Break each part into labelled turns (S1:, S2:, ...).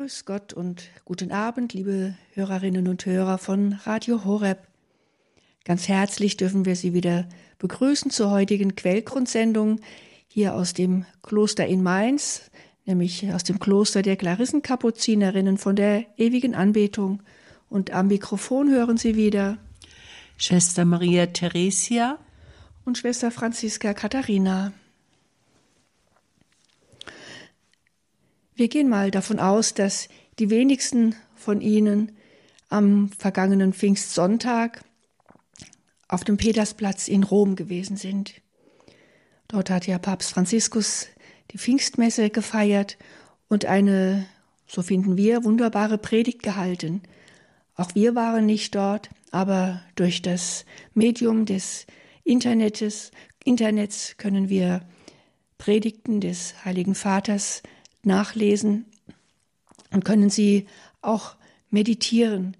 S1: Grüß Gott und guten Abend, liebe Hörerinnen und Hörer von Radio Horeb. Ganz herzlich dürfen wir Sie wieder begrüßen zur heutigen Quellgrundsendung hier aus dem Kloster in Mainz, nämlich aus dem Kloster der Klarissenkapuzinerinnen von der ewigen Anbetung. Und am Mikrofon hören Sie wieder
S2: Schwester Maria Theresia
S1: und Schwester Franziska Katharina. Wir gehen mal davon aus, dass die wenigsten von Ihnen am vergangenen Pfingstsonntag auf dem Petersplatz in Rom gewesen sind. Dort hat ja Papst Franziskus die Pfingstmesse gefeiert und eine, so finden wir, wunderbare Predigt gehalten. Auch wir waren nicht dort, aber durch das Medium des Internets, Internets können wir Predigten des Heiligen Vaters nachlesen und können sie auch meditieren,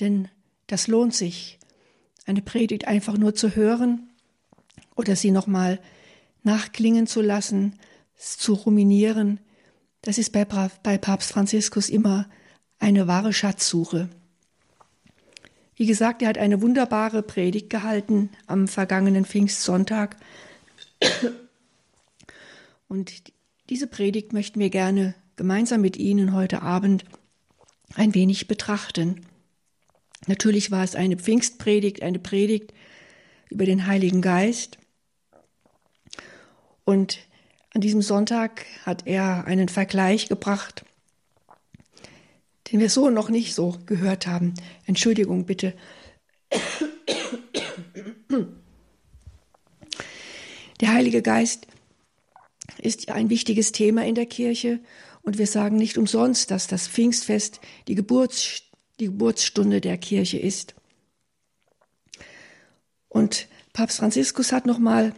S1: denn das lohnt sich, eine Predigt einfach nur zu hören oder sie nochmal nachklingen zu lassen, zu ruminieren. Das ist bei, bei Papst Franziskus immer eine wahre Schatzsuche. Wie gesagt, er hat eine wunderbare Predigt gehalten am vergangenen Pfingstsonntag. Und diese Predigt möchten wir gerne gemeinsam mit Ihnen heute Abend ein wenig betrachten. Natürlich war es eine Pfingstpredigt, eine Predigt über den Heiligen Geist. Und an diesem Sonntag hat er einen Vergleich gebracht, den wir so noch nicht so gehört haben. Entschuldigung bitte. Der Heilige Geist ist ein wichtiges Thema in der Kirche und wir sagen nicht umsonst, dass das Pfingstfest die, Geburts, die Geburtsstunde der Kirche ist. Und Papst Franziskus hat nochmal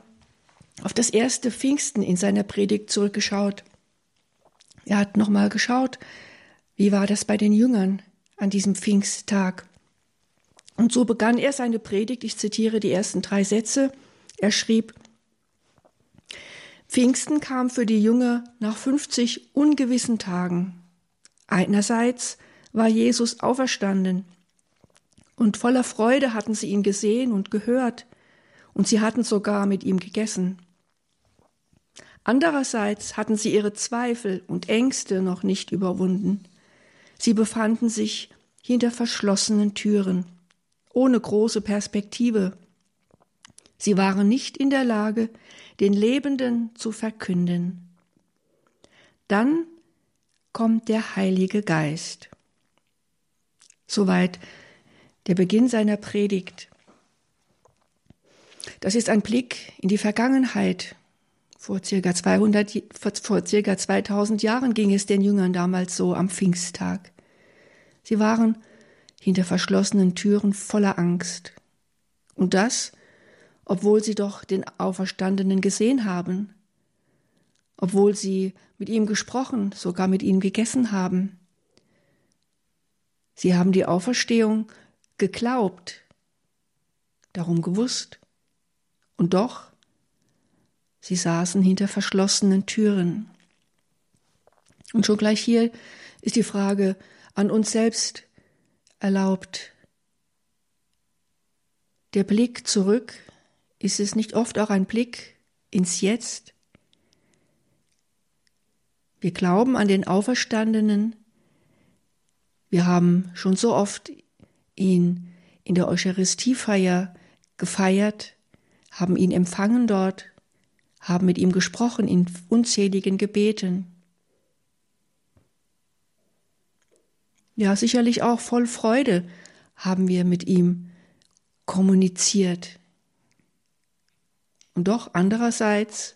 S1: auf das erste Pfingsten in seiner Predigt zurückgeschaut. Er hat nochmal geschaut, wie war das bei den Jüngern an diesem Pfingsttag. Und so begann er seine Predigt, ich zitiere die ersten drei Sätze. Er schrieb, Pfingsten kam für die Jünger nach 50 ungewissen Tagen. Einerseits war Jesus auferstanden und voller Freude hatten sie ihn gesehen und gehört und sie hatten sogar mit ihm gegessen. Andererseits hatten sie ihre Zweifel und Ängste noch nicht überwunden. Sie befanden sich hinter verschlossenen Türen, ohne große Perspektive. Sie waren nicht in der Lage, den Lebenden zu verkünden. Dann kommt der Heilige Geist. Soweit der Beginn seiner Predigt. Das ist ein Blick in die Vergangenheit. Vor circa 200, vor circa 2000 Jahren ging es den Jüngern damals so am Pfingsttag. Sie waren hinter verschlossenen Türen voller Angst. Und das, obwohl sie doch den Auferstandenen gesehen haben, obwohl sie mit ihm gesprochen, sogar mit ihm gegessen haben. Sie haben die Auferstehung geglaubt, darum gewusst. Und doch, sie saßen hinter verschlossenen Türen. Und schon gleich hier ist die Frage an uns selbst erlaubt. Der Blick zurück ist es nicht oft auch ein Blick ins Jetzt? Wir glauben an den Auferstandenen. Wir haben schon so oft ihn in der Eucharistiefeier gefeiert, haben ihn empfangen dort, haben mit ihm gesprochen in unzähligen Gebeten. Ja, sicherlich auch voll Freude haben wir mit ihm kommuniziert. Und doch andererseits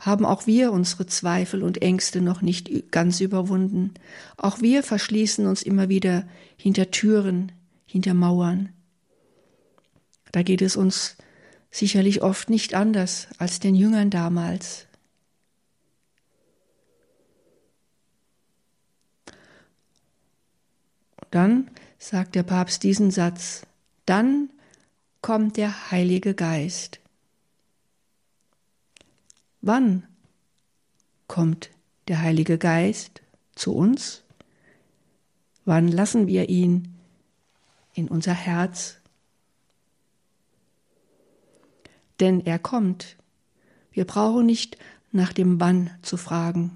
S1: haben auch wir unsere Zweifel und Ängste noch nicht ganz überwunden. Auch wir verschließen uns immer wieder hinter Türen, hinter Mauern. Da geht es uns sicherlich oft nicht anders als den Jüngern damals. Und dann sagt der Papst diesen Satz, dann kommt der Heilige Geist. Wann kommt der Heilige Geist zu uns? Wann lassen wir ihn in unser Herz? Denn er kommt. Wir brauchen nicht nach dem Wann zu fragen.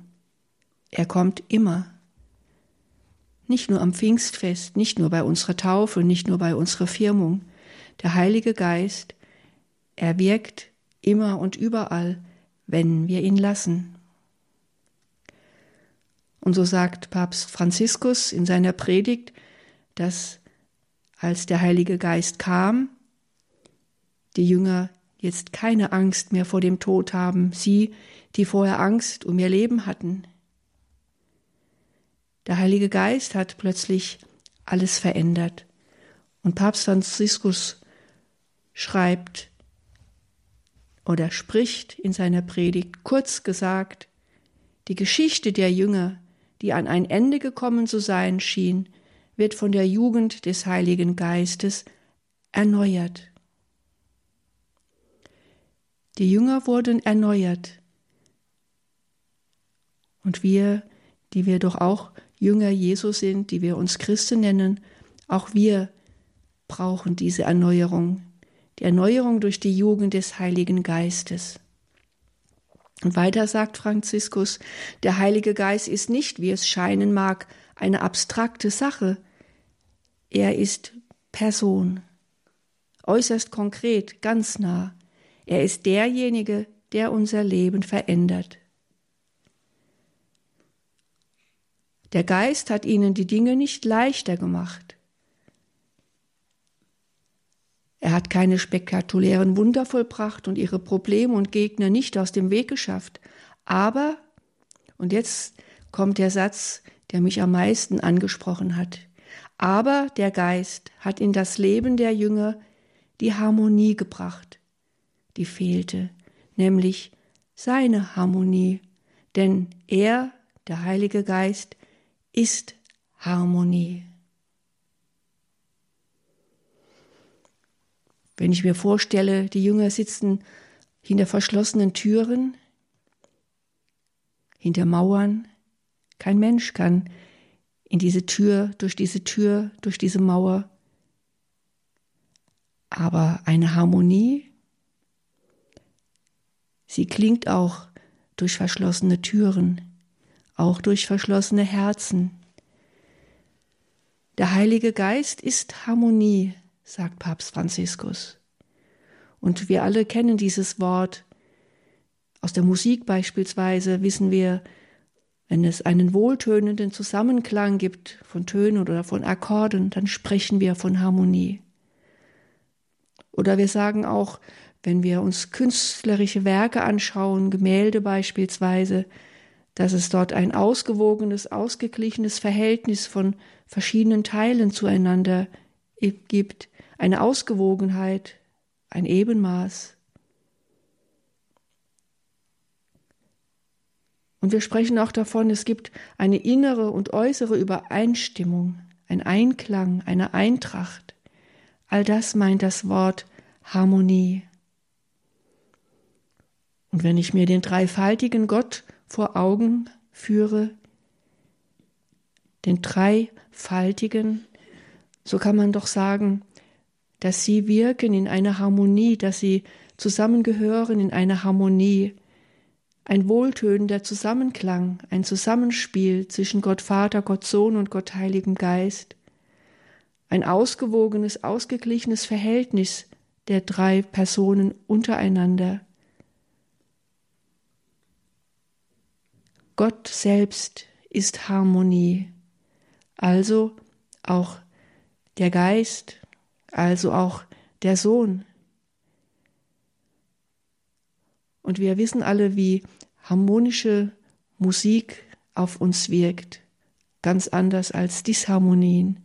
S1: Er kommt immer. Nicht nur am Pfingstfest, nicht nur bei unserer Taufe, nicht nur bei unserer Firmung. Der Heilige Geist, er wirkt immer und überall, wenn wir ihn lassen. Und so sagt Papst Franziskus in seiner Predigt, dass als der Heilige Geist kam, die Jünger jetzt keine Angst mehr vor dem Tod haben, sie, die vorher Angst um ihr Leben hatten. Der Heilige Geist hat plötzlich alles verändert. Und Papst Franziskus schreibt oder spricht in seiner Predigt kurz gesagt, die Geschichte der Jünger, die an ein Ende gekommen zu sein schien, wird von der Jugend des Heiligen Geistes erneuert. Die Jünger wurden erneuert. Und wir, die wir doch auch Jünger Jesus sind, die wir uns Christen nennen, auch wir brauchen diese Erneuerung, die Erneuerung durch die Jugend des Heiligen Geistes. Und weiter sagt Franziskus, der Heilige Geist ist nicht, wie es scheinen mag, eine abstrakte Sache. Er ist Person, äußerst konkret, ganz nah. Er ist derjenige, der unser Leben verändert. Der Geist hat ihnen die Dinge nicht leichter gemacht. Er hat keine spektakulären Wunder vollbracht und ihre Probleme und Gegner nicht aus dem Weg geschafft. Aber, und jetzt kommt der Satz, der mich am meisten angesprochen hat, aber der Geist hat in das Leben der Jünger die Harmonie gebracht, die fehlte, nämlich seine Harmonie, denn er, der Heilige Geist, ist Harmonie. Wenn ich mir vorstelle, die Jünger sitzen hinter verschlossenen Türen, hinter Mauern, kein Mensch kann in diese Tür, durch diese Tür, durch diese Mauer. Aber eine Harmonie, sie klingt auch durch verschlossene Türen, auch durch verschlossene Herzen. Der Heilige Geist ist Harmonie, sagt Papst Franziskus. Und wir alle kennen dieses Wort. Aus der Musik beispielsweise wissen wir, wenn es einen wohltönenden Zusammenklang gibt von Tönen oder von Akkorden, dann sprechen wir von Harmonie. Oder wir sagen auch, wenn wir uns künstlerische Werke anschauen, Gemälde beispielsweise, dass es dort ein ausgewogenes, ausgeglichenes Verhältnis von verschiedenen Teilen zueinander gibt, eine Ausgewogenheit, ein Ebenmaß. Und wir sprechen auch davon, es gibt eine innere und äußere Übereinstimmung, ein Einklang, eine Eintracht. All das meint das Wort Harmonie. Und wenn ich mir den dreifaltigen Gott vor Augen führe, den dreifaltigen, so kann man doch sagen, dass sie wirken in einer Harmonie, dass sie zusammengehören in einer Harmonie, ein wohltönender Zusammenklang, ein Zusammenspiel zwischen Gott Vater, Gott Sohn und Gott Heiligen Geist, ein ausgewogenes, ausgeglichenes Verhältnis der drei Personen untereinander. Gott selbst ist Harmonie, also auch der Geist, also auch der Sohn. Und wir wissen alle, wie harmonische Musik auf uns wirkt, ganz anders als Disharmonien.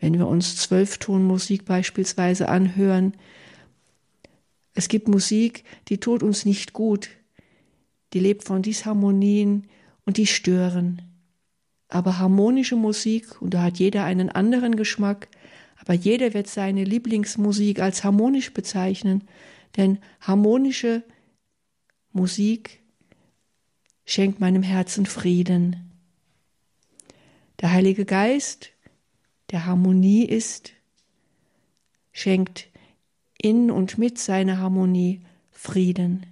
S1: Wenn wir uns Zwölftonmusik beispielsweise anhören, es gibt Musik, die tut uns nicht gut, die lebt von Disharmonien und die stören. Aber harmonische Musik, und da hat jeder einen anderen Geschmack, aber jeder wird seine Lieblingsmusik als harmonisch bezeichnen, denn harmonische Musik schenkt meinem Herzen Frieden. Der Heilige Geist der Harmonie ist, schenkt in und mit seiner Harmonie Frieden.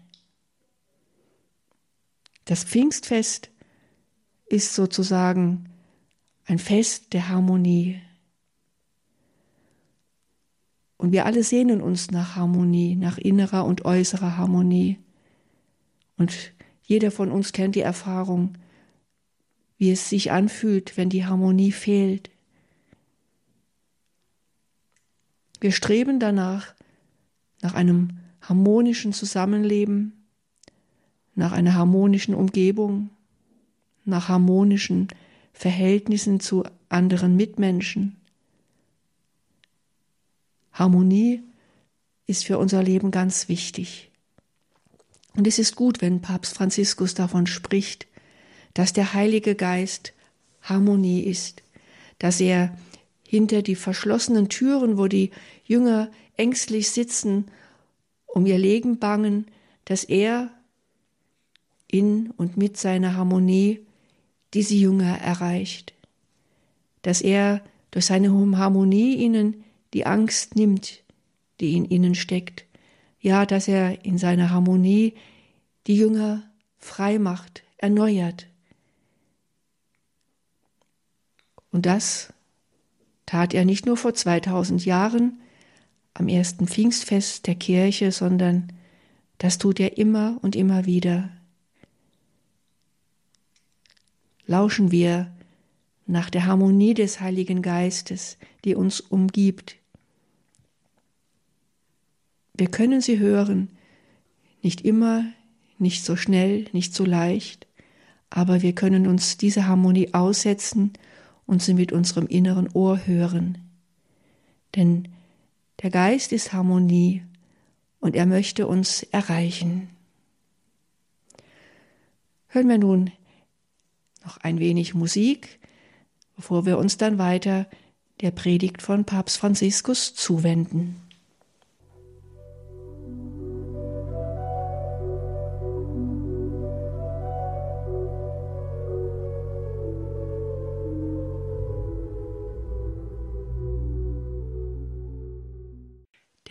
S1: Das Pfingstfest ist sozusagen ein Fest der Harmonie. Und wir alle sehnen uns nach Harmonie, nach innerer und äußerer Harmonie. Und jeder von uns kennt die Erfahrung, wie es sich anfühlt, wenn die Harmonie fehlt. Wir streben danach, nach einem harmonischen Zusammenleben, nach einer harmonischen Umgebung, nach harmonischen Verhältnissen zu anderen Mitmenschen. Harmonie ist für unser Leben ganz wichtig. Und es ist gut, wenn Papst Franziskus davon spricht, dass der Heilige Geist Harmonie ist, dass er hinter die verschlossenen Türen, wo die Jünger ängstlich sitzen, um ihr Leben bangen, dass er in und mit seiner Harmonie diese Jünger erreicht, dass er durch seine Harmonie ihnen die Angst nimmt, die in ihnen steckt, ja, dass er in seiner Harmonie die Jünger frei macht, erneuert. Und das tat er nicht nur vor 2000 Jahren am ersten Pfingstfest der Kirche, sondern das tut er immer und immer wieder. Lauschen wir nach der Harmonie des Heiligen Geistes, die uns umgibt. Wir können sie hören, nicht immer, nicht so schnell, nicht so leicht, aber wir können uns diese Harmonie aussetzen und sie mit unserem inneren Ohr hören. Denn der Geist ist Harmonie und er möchte uns erreichen. Hören wir nun noch ein wenig Musik, bevor wir uns dann weiter der Predigt von Papst Franziskus zuwenden.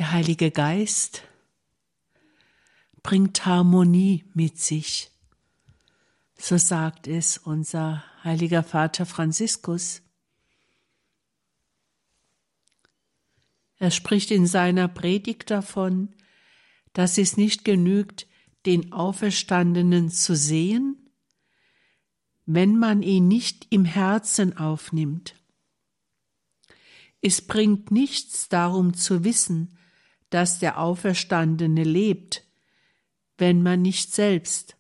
S2: Der Heilige Geist bringt Harmonie mit sich. So sagt es unser heiliger Vater Franziskus. Er spricht in seiner Predigt davon, dass es nicht genügt, den Auferstandenen zu sehen, wenn man ihn nicht im Herzen aufnimmt. Es bringt nichts darum zu wissen, dass der Auferstandene lebt, wenn man nicht selbst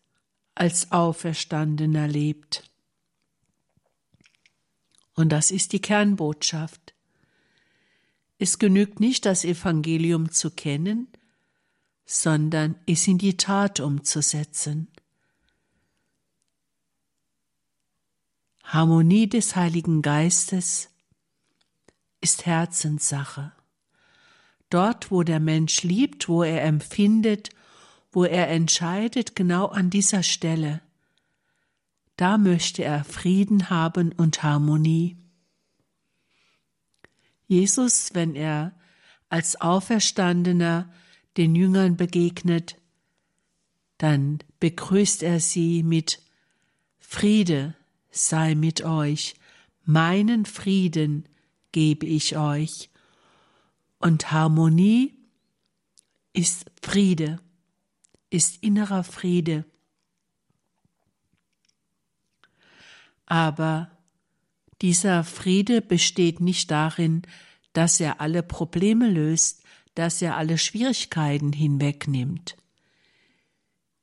S2: als Auferstandener lebt. Und das ist die Kernbotschaft. Es genügt nicht, das Evangelium zu kennen, sondern es in die Tat umzusetzen. Harmonie des Heiligen Geistes ist Herzenssache. Dort, wo der Mensch liebt, wo er empfindet, wo er entscheidet, genau an dieser Stelle, da möchte er Frieden haben und Harmonie. Jesus, wenn er als Auferstandener den Jüngern begegnet, dann begrüßt er sie mit Friede sei mit euch, meinen Frieden gebe ich euch und Harmonie ist Friede, ist innerer Friede. Aber dieser Friede besteht nicht darin, dass er alle Probleme löst, dass er alle Schwierigkeiten hinwegnimmt.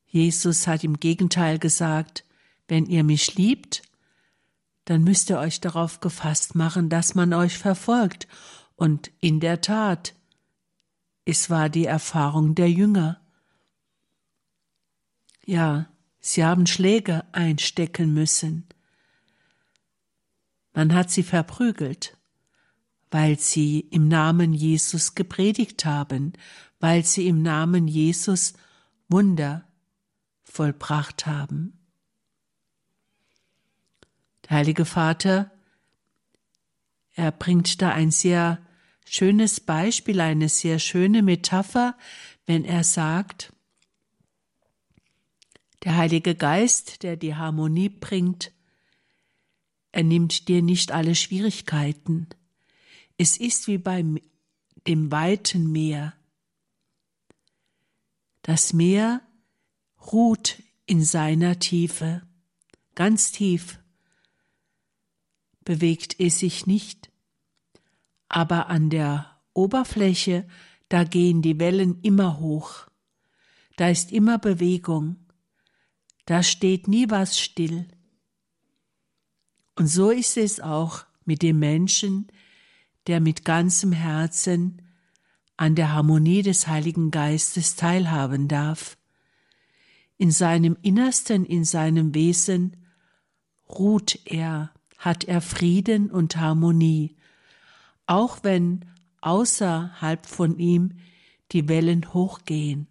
S2: Jesus hat im Gegenteil gesagt, wenn ihr mich liebt, dann müsst ihr euch darauf gefasst machen, dass man euch verfolgt und in der Tat, es war die Erfahrung der Jünger. Ja, sie haben Schläge einstecken müssen. Man hat sie verprügelt, weil sie im Namen Jesus gepredigt haben, weil sie im Namen Jesus Wunder vollbracht haben. Der Heilige Vater Er bringt da ein sehr schönes Beispiel, eine sehr schöne Metapher, wenn er sagt, der Heilige Geist, der die Harmonie bringt, er nimmt dir nicht alle Schwierigkeiten. Es ist wie beim dem weiten Meer. Das Meer ruht in seiner Tiefe, ganz tief, bewegt es sich nicht, aber an der Oberfläche, da gehen die Wellen immer hoch, da ist immer Bewegung, da steht nie was still. Und so ist es auch mit dem Menschen, der mit ganzem Herzen an der Harmonie des Heiligen Geistes teilhaben darf. In seinem Innersten, in seinem Wesen ruht er, hat er Frieden und Harmonie, auch wenn außerhalb von ihm die Wellen hochgehen.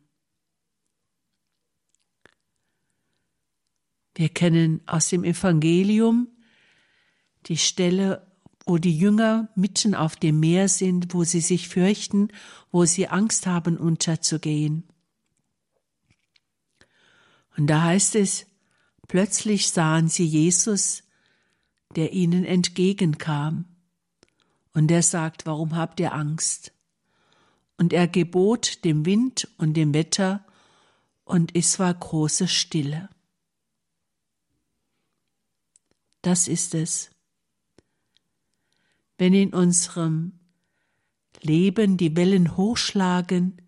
S2: Wir kennen aus dem Evangelium die Stelle, wo die Jünger mitten auf dem Meer sind, wo sie sich fürchten, wo sie Angst haben, unterzugehen. Und da heißt es, plötzlich sahen sie Jesus, der ihnen entgegenkam. Und er sagt, warum habt ihr Angst? Und er gebot dem Wind und dem Wetter, und es war große Stille. Das ist es wenn in unserem Leben die Wellen hochschlagen,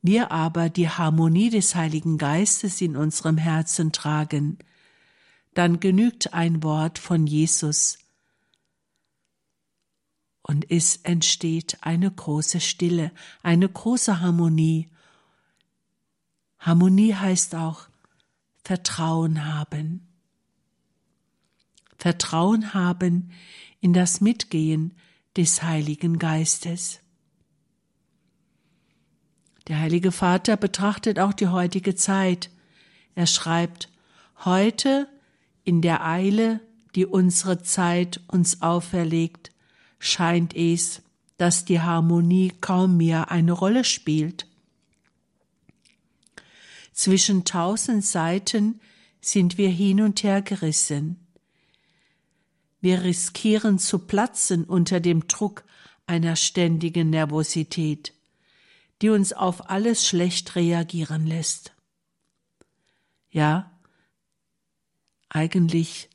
S2: wir aber die Harmonie des Heiligen Geistes in unserem Herzen tragen, dann genügt ein Wort von Jesus und es entsteht eine große Stille, eine große Harmonie. Harmonie heißt auch Vertrauen haben. Vertrauen haben in das Mitgehen des Heiligen Geistes. Der Heilige Vater betrachtet auch die heutige Zeit. Er schreibt, heute in der Eile, die unsere Zeit uns auferlegt, scheint es, dass die Harmonie kaum mehr eine Rolle spielt. Zwischen tausend Seiten sind wir hin und her gerissen. Wir riskieren zu platzen unter dem Druck einer ständigen Nervosität, die uns auf alles schlecht reagieren lässt. Ja, eigentlich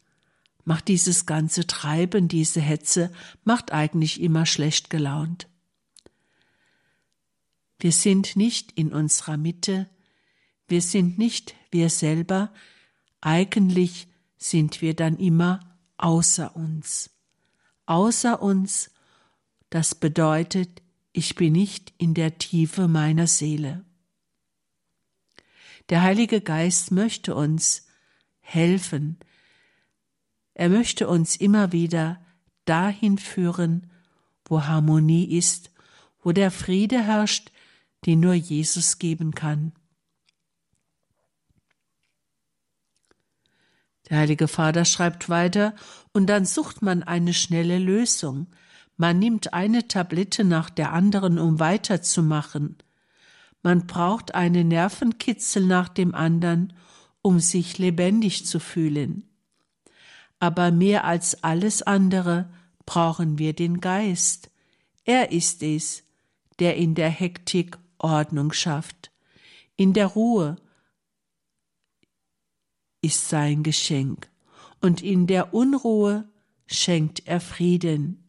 S2: macht dieses ganze Treiben, diese Hetze, macht eigentlich immer schlecht gelaunt. Wir sind nicht in unserer Mitte, wir sind nicht wir selber, eigentlich sind wir dann immer außer uns. Außer uns, das bedeutet, ich bin nicht in der Tiefe meiner Seele. Der Heilige Geist möchte uns helfen. Er möchte uns immer wieder dahin führen, wo Harmonie ist, wo der Friede herrscht, den nur Jesus geben kann. Der Heilige Vater schreibt weiter, und dann sucht man eine schnelle Lösung. Man nimmt eine Tablette nach der anderen, um weiterzumachen. Man braucht einen Nervenkitzel nach dem anderen, um sich lebendig zu fühlen. Aber mehr als alles andere brauchen wir den Geist. Er ist es, der in der Hektik Ordnung schafft, in der Ruhe, ist sein Geschenk, und in der Unruhe schenkt er Frieden,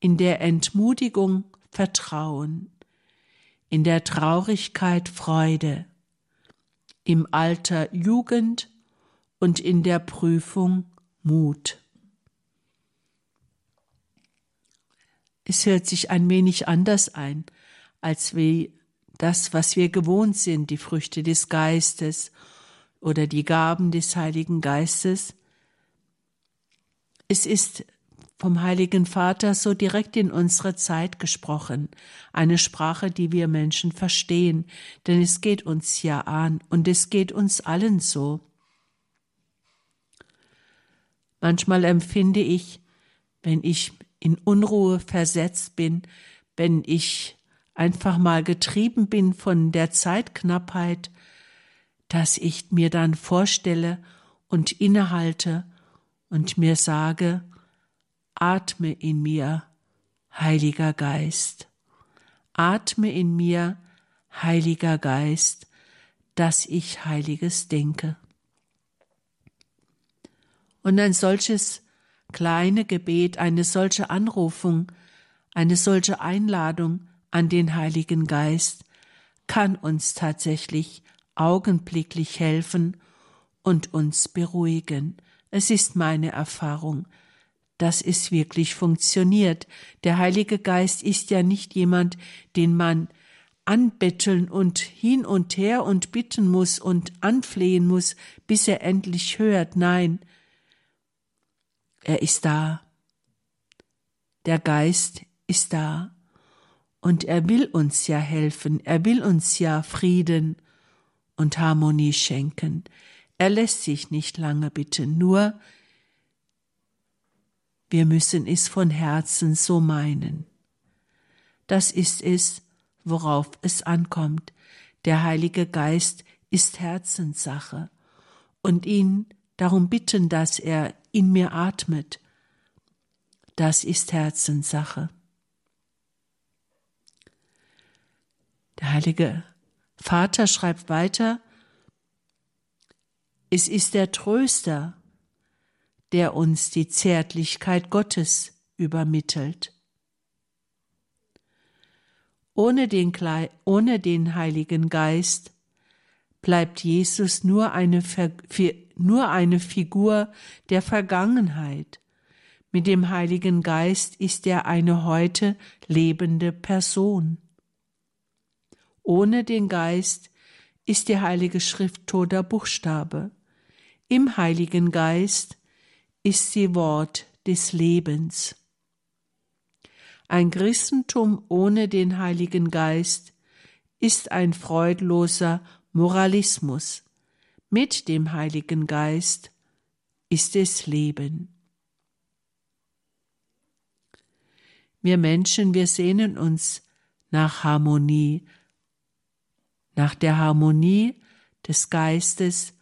S2: in der Entmutigung Vertrauen, in der Traurigkeit Freude, im Alter Jugend und in der Prüfung Mut. Es hört sich ein wenig anders ein, als wie das, was wir gewohnt sind, die Früchte des Geistes oder die Gaben des Heiligen Geistes. Es ist vom Heiligen Vater so direkt in unsere Zeit gesprochen, eine Sprache, die wir Menschen verstehen, denn es geht uns ja an und es geht uns allen so. Manchmal empfinde ich, wenn ich in Unruhe versetzt bin, wenn ich einfach mal getrieben bin von der Zeitknappheit, dass ich mir dann vorstelle und innehalte und mir sage, atme in mir, Heiliger Geist, atme in mir, Heiliger Geist, dass ich Heiliges denke. Und ein solches kleine Gebet, eine solche Anrufung, eine solche Einladung an den Heiligen Geist kann uns tatsächlich augenblicklich helfen und uns beruhigen. Es ist meine Erfahrung, dass es wirklich funktioniert. Der Heilige Geist ist ja nicht jemand, den man anbetteln und hin und her und bitten muss und anflehen muss, bis er endlich hört. Nein, er ist da. Der Geist ist da. Und er will uns ja helfen, er will uns ja Frieden und Harmonie schenken. Er lässt sich nicht lange bitten, nur wir müssen es von Herzen so meinen. Das ist es, worauf es ankommt. Der Heilige Geist ist Herzenssache und ihn darum bitten, dass er in mir atmet. Das ist Herzenssache. Der Heilige Vater schreibt weiter, es ist der Tröster, der uns die Zärtlichkeit Gottes übermittelt. Ohne den, ohne den Heiligen Geist bleibt Jesus nur eine, nur eine Figur der Vergangenheit. Mit dem Heiligen Geist ist er eine heute lebende Person. Ohne den Geist ist die Heilige Schrift toter Buchstabe. Im Heiligen Geist ist sie Wort des Lebens. Ein Christentum ohne den Heiligen Geist ist ein freudloser Moralismus. Mit dem Heiligen Geist ist es Leben. Wir Menschen, wir sehnen uns nach Harmonie, nach der Harmonie des Geistes,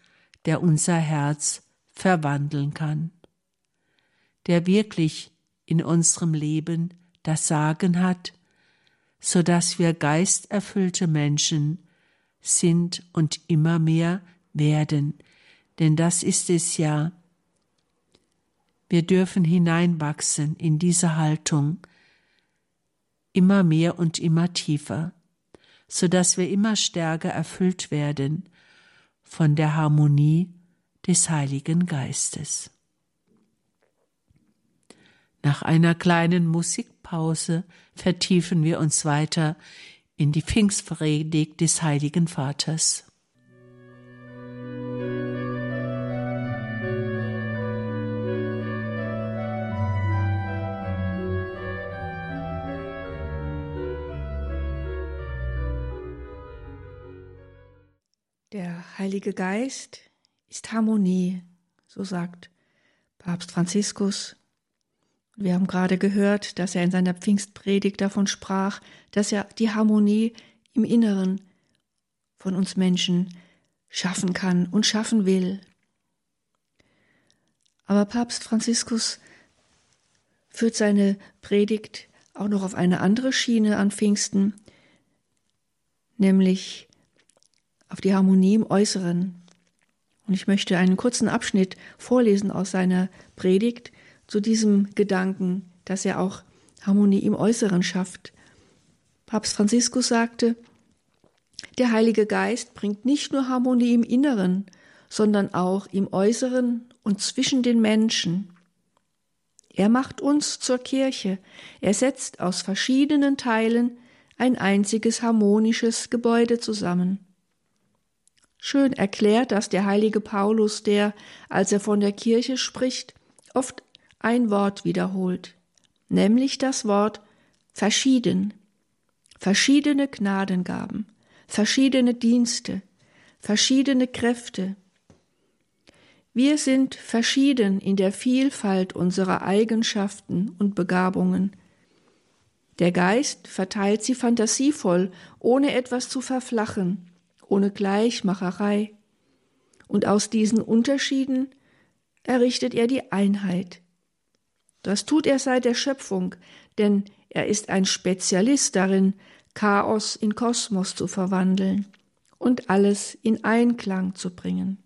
S2: der unser Herz verwandeln kann, der wirklich in unserem Leben das Sagen hat, so dass wir geisterfüllte Menschen sind und immer mehr werden, denn das ist es ja. Wir dürfen hineinwachsen in diese Haltung, immer mehr und immer tiefer so dass wir immer stärker erfüllt werden von der Harmonie des Heiligen Geistes. Nach einer kleinen Musikpause vertiefen wir uns weiter in die Pfingstpredigt des Heiligen Vaters.
S1: Heilige Geist ist Harmonie, so sagt Papst Franziskus. Wir haben gerade gehört, dass er in seiner Pfingstpredigt davon sprach, dass er die Harmonie im Inneren von uns Menschen schaffen kann und schaffen will. Aber Papst Franziskus führt seine Predigt auch noch auf eine andere Schiene an Pfingsten, nämlich auf die Harmonie im Äußeren. Und ich möchte einen kurzen Abschnitt vorlesen aus seiner Predigt zu diesem Gedanken, dass er auch Harmonie im Äußeren schafft. Papst Franziskus sagte, der Heilige Geist bringt nicht nur Harmonie im Inneren, sondern auch im Äußeren und zwischen den Menschen. Er macht uns zur Kirche, er setzt aus verschiedenen Teilen ein einziges harmonisches Gebäude zusammen. Schön erklärt das der heilige Paulus, der, als er von der Kirche spricht, oft ein Wort wiederholt, nämlich das Wort verschieden, verschiedene Gnadengaben, verschiedene Dienste, verschiedene Kräfte. Wir sind verschieden in der Vielfalt unserer Eigenschaften und Begabungen. Der Geist verteilt sie fantasievoll, ohne etwas zu verflachen, ohne Gleichmacherei. Und aus diesen Unterschieden errichtet er die Einheit. Das tut er seit der Schöpfung, denn er ist ein Spezialist darin, Chaos in Kosmos zu verwandeln und alles in Einklang zu bringen.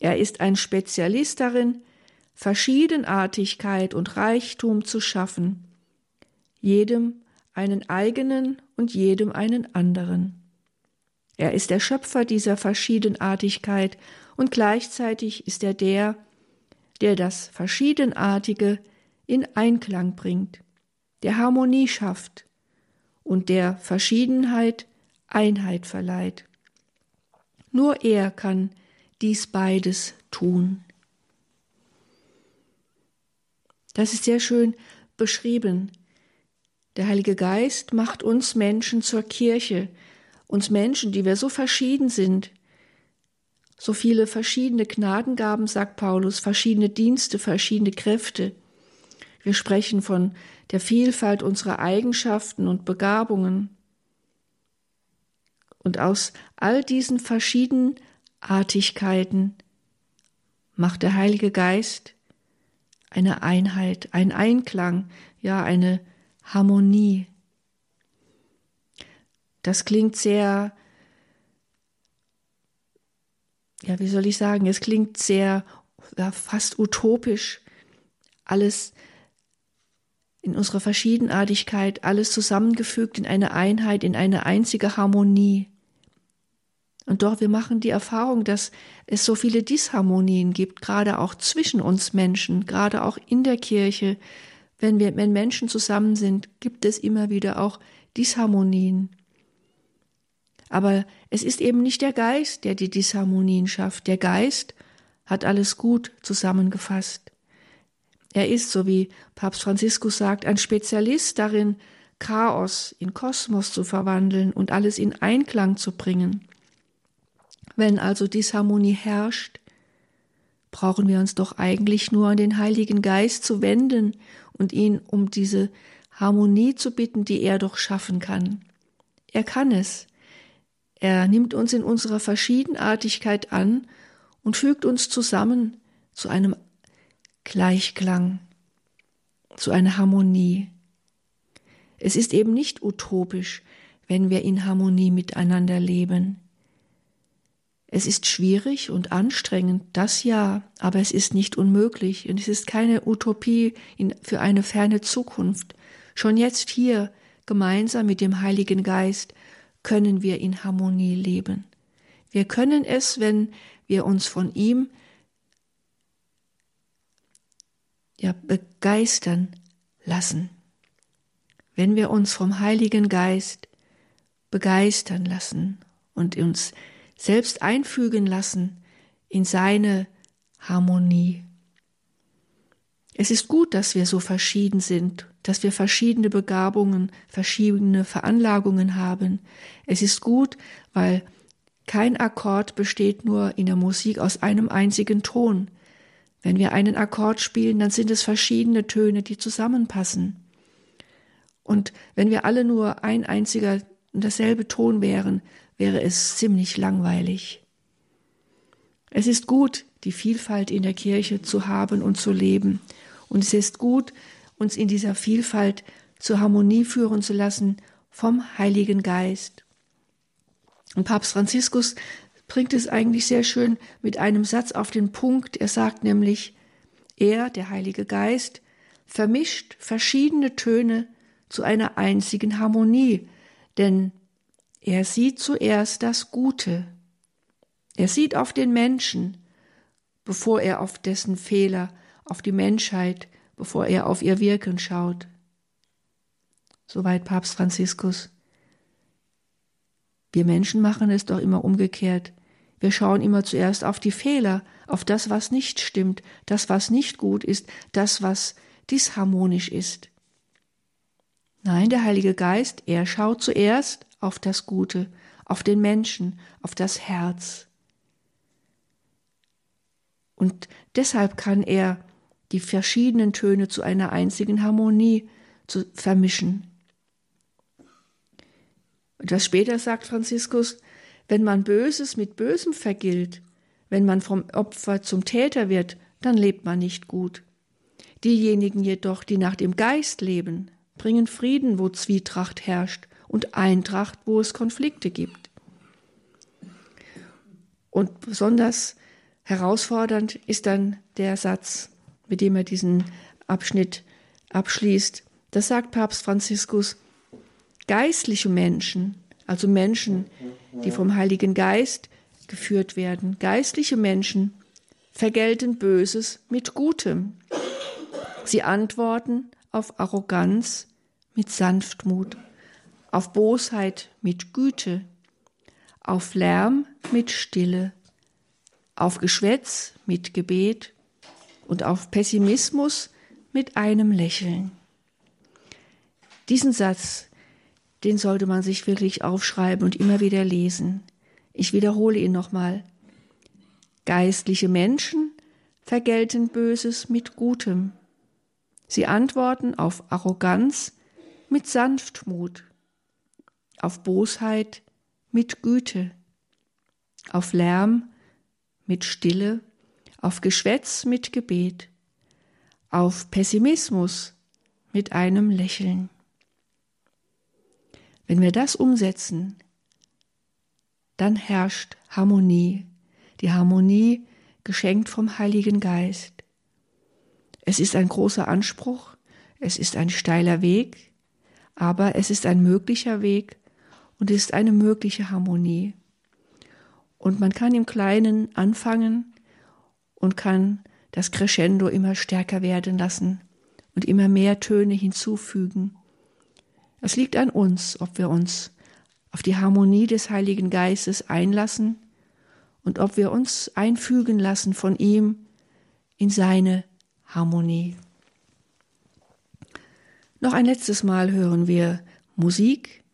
S1: Er ist ein Spezialist darin, Verschiedenartigkeit und Reichtum zu schaffen, jedem einen eigenen und jedem einen anderen. Er ist der Schöpfer dieser Verschiedenartigkeit und gleichzeitig ist er der, der das Verschiedenartige in Einklang bringt, der Harmonie schafft und der Verschiedenheit Einheit verleiht. Nur er kann dies beides tun. Das ist sehr schön beschrieben. Der Heilige Geist macht uns Menschen zur Kirche, uns Menschen, die wir so verschieden sind, so viele verschiedene Gnadengaben, sagt Paulus, verschiedene Dienste, verschiedene Kräfte. Wir sprechen von der Vielfalt unserer Eigenschaften und Begabungen. Und aus all diesen Verschiedenartigkeiten macht der Heilige Geist eine Einheit, ein Einklang, ja eine Harmonie. Das klingt sehr, ja, wie soll ich sagen, es klingt sehr, ja, fast utopisch, alles in unserer Verschiedenartigkeit, alles zusammengefügt in eine Einheit, in eine einzige Harmonie. Und doch, wir machen die Erfahrung, dass es so viele Disharmonien gibt, gerade auch zwischen uns Menschen, gerade auch in der Kirche. Wenn wir, wenn Menschen zusammen sind, gibt es immer wieder auch Disharmonien. Aber es ist eben nicht der Geist, der die Disharmonien schafft. Der Geist hat alles gut zusammengefasst. Er ist, so wie Papst Franziskus sagt, ein Spezialist darin, Chaos in Kosmos zu verwandeln und alles in Einklang zu bringen. Wenn also Disharmonie herrscht, brauchen wir uns doch eigentlich nur an den Heiligen Geist zu wenden und ihn um diese Harmonie zu bitten, die er doch schaffen kann. Er kann es. Er nimmt uns in unserer Verschiedenartigkeit an und fügt uns zusammen zu einem Gleichklang, zu einer Harmonie. Es ist eben nicht utopisch, wenn wir in Harmonie miteinander leben. Es ist schwierig und anstrengend, das ja, aber es ist nicht unmöglich und es ist keine Utopie für eine ferne Zukunft. Schon jetzt hier, gemeinsam mit dem Heiligen Geist, können wir in Harmonie leben. Wir können es, wenn wir uns von ihm ja, begeistern lassen. Wenn wir uns vom Heiligen Geist begeistern lassen und uns selbst einfügen lassen in seine Harmonie. Es ist gut, dass wir so verschieden sind, dass wir verschiedene Begabungen, verschiedene Veranlagungen haben. Es ist gut, weil kein Akkord besteht nur in der Musik aus einem einzigen Ton. Wenn wir einen Akkord spielen, dann sind es verschiedene Töne, die zusammenpassen. Und wenn wir alle nur ein einziger und dasselbe Ton wären, wäre es ziemlich langweilig. Es ist gut, die Vielfalt in der Kirche zu haben und zu leben. Und es ist gut, uns in dieser Vielfalt zur Harmonie führen zu lassen vom Heiligen Geist. Und Papst Franziskus bringt es eigentlich sehr schön mit einem Satz auf den Punkt. Er sagt nämlich, er, der Heilige Geist, vermischt verschiedene Töne zu einer einzigen Harmonie, denn er sieht zuerst das Gute. Er sieht auf den Menschen, bevor er auf dessen Fehler, auf die Menschheit, bevor er auf ihr Wirken schaut. Soweit Papst Franziskus. Wir Menschen machen es doch immer umgekehrt. Wir schauen immer zuerst auf die Fehler, auf das, was nicht stimmt, das, was nicht gut ist, das, was disharmonisch ist. Nein, der Heilige Geist, er schaut zuerst auf das Gute, auf den Menschen, auf das Herz. Und deshalb kann er die verschiedenen Töne zu einer einzigen Harmonie zu vermischen. Etwas später sagt Franziskus, wenn man Böses mit Bösem vergilt, wenn man vom Opfer zum Täter wird, dann lebt man nicht gut. Diejenigen jedoch, die nach dem Geist leben, bringen Frieden, wo Zwietracht herrscht, und Eintracht, wo es Konflikte gibt. Und besonders herausfordernd ist dann der Satz, mit dem er diesen Abschnitt abschließt. Das sagt Papst Franziskus. Geistliche Menschen, also Menschen, die vom Heiligen Geist geführt werden, geistliche Menschen vergelten Böses mit Gutem. Sie antworten auf Arroganz mit Sanftmut, auf Bosheit mit Güte, auf Lärm mit Stille, auf Geschwätz mit Gebet und auf Pessimismus mit einem Lächeln. Diesen Satz, den sollte man sich wirklich aufschreiben und immer wieder lesen. Ich wiederhole ihn nochmal. Geistliche Menschen vergelten Böses mit Gutem. Sie antworten auf Arroganz mit Sanftmut, auf Bosheit mit Güte, auf Lärm mit Stille, auf Geschwätz mit Gebet, auf Pessimismus mit einem Lächeln. Wenn wir das umsetzen, dann herrscht Harmonie, die Harmonie geschenkt vom Heiligen Geist. Es ist ein großer Anspruch, es ist ein steiler Weg, aber es ist ein möglicher Weg und ist eine mögliche Harmonie. Und man kann im Kleinen anfangen und kann das Crescendo immer stärker werden lassen und immer mehr Töne hinzufügen. Es liegt an uns, ob wir uns auf die Harmonie des Heiligen Geistes einlassen und ob wir uns einfügen lassen von ihm in seine Harmonie. Noch ein letztes Mal hören wir Musik,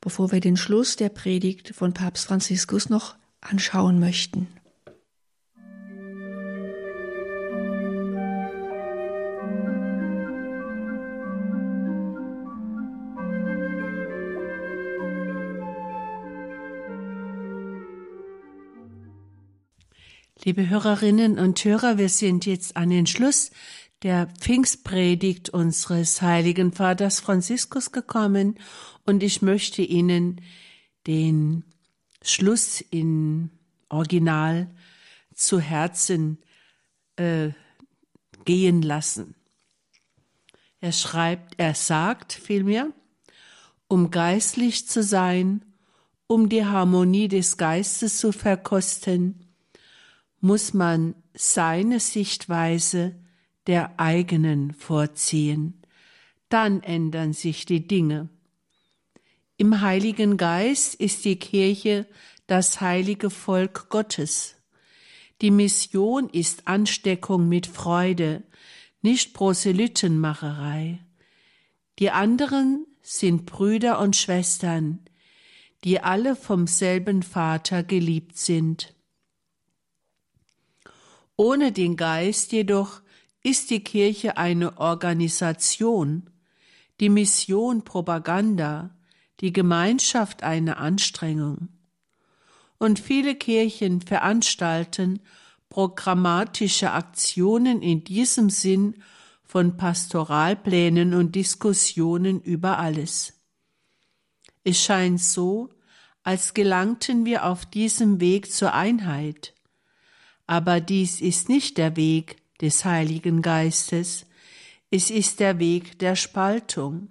S1: bevor wir den Schluss der Predigt von Papst Franziskus noch anschauen möchten.
S2: Liebe Hörerinnen und Hörer, wir sind jetzt an den Schluss der Pfingstpredigt unseres heiligen Vaters Franziskus gekommen und ich möchte Ihnen den Schluss in Original zu Herzen äh, gehen lassen. Er schreibt, er sagt vielmehr, um geistlich zu sein, um die Harmonie des Geistes zu verkosten, muss man seine Sichtweise der eigenen vorziehen. Dann ändern sich die Dinge. Im Heiligen Geist ist die Kirche das heilige Volk Gottes. Die Mission ist Ansteckung mit Freude, nicht Proselytenmacherei. Die anderen sind Brüder und Schwestern, die alle vom selben Vater geliebt sind. Ohne den Geist jedoch ist die Kirche eine Organisation, die Mission Propaganda, die Gemeinschaft eine Anstrengung. Und viele Kirchen veranstalten programmatische Aktionen in diesem Sinn von Pastoralplänen und Diskussionen über alles. Es scheint so, als gelangten wir auf diesem Weg zur Einheit, aber dies ist nicht der Weg des Heiligen Geistes, es ist der Weg der Spaltung.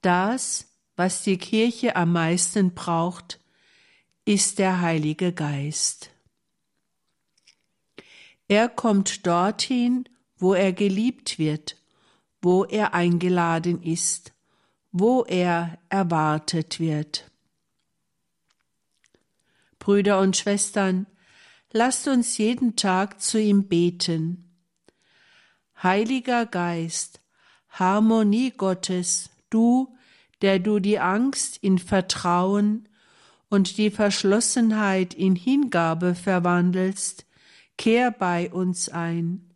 S2: Das, was die Kirche am meisten braucht, ist der Heilige Geist. Er kommt dorthin, wo er geliebt wird, wo er eingeladen ist, wo er erwartet wird. Brüder und Schwestern, lasst uns jeden Tag zu ihm beten. Heiliger Geist, Harmonie Gottes, du, der du die Angst in Vertrauen und die Verschlossenheit in Hingabe verwandelst, kehr bei uns ein.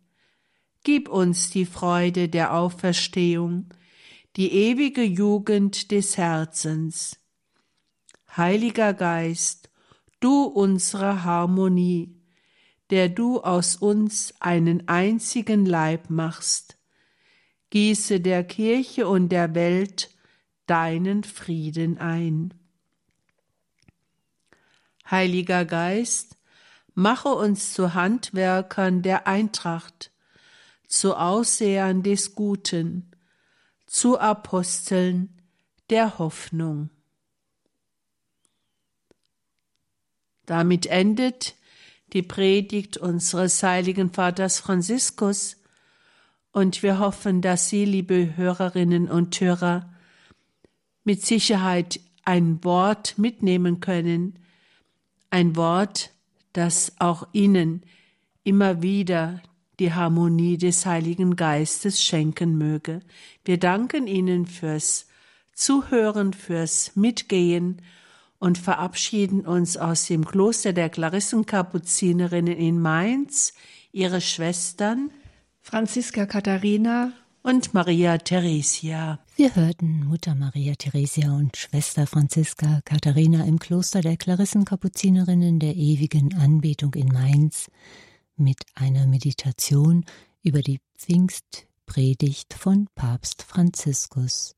S2: Gib uns die Freude der Auferstehung, die ewige Jugend des Herzens. Heiliger Geist, du unsere Harmonie, der du aus uns einen einzigen Leib machst, gieße der Kirche und der Welt deinen Frieden ein. Heiliger Geist, mache uns zu Handwerkern der Eintracht, zu Aussehern des Guten, zu Aposteln der Hoffnung. Damit endet die Predigt unseres heiligen Vaters Franziskus, und wir hoffen, dass Sie, liebe Hörerinnen und Hörer, mit Sicherheit ein Wort mitnehmen können, ein Wort, das auch Ihnen immer wieder die Harmonie des Heiligen Geistes schenken möge. Wir danken Ihnen fürs Zuhören, fürs Mitgehen und verabschieden uns aus dem Kloster der Klarissenkapuzinerinnen in Mainz, ihre Schwestern
S1: Franziska Katharina
S2: und Maria Theresia.
S3: Wir hörten Mutter Maria Theresia und Schwester Franziska Katharina im Kloster der Klarissenkapuzinerinnen der ewigen Anbetung in Mainz mit einer Meditation über die Pfingstpredigt von Papst Franziskus.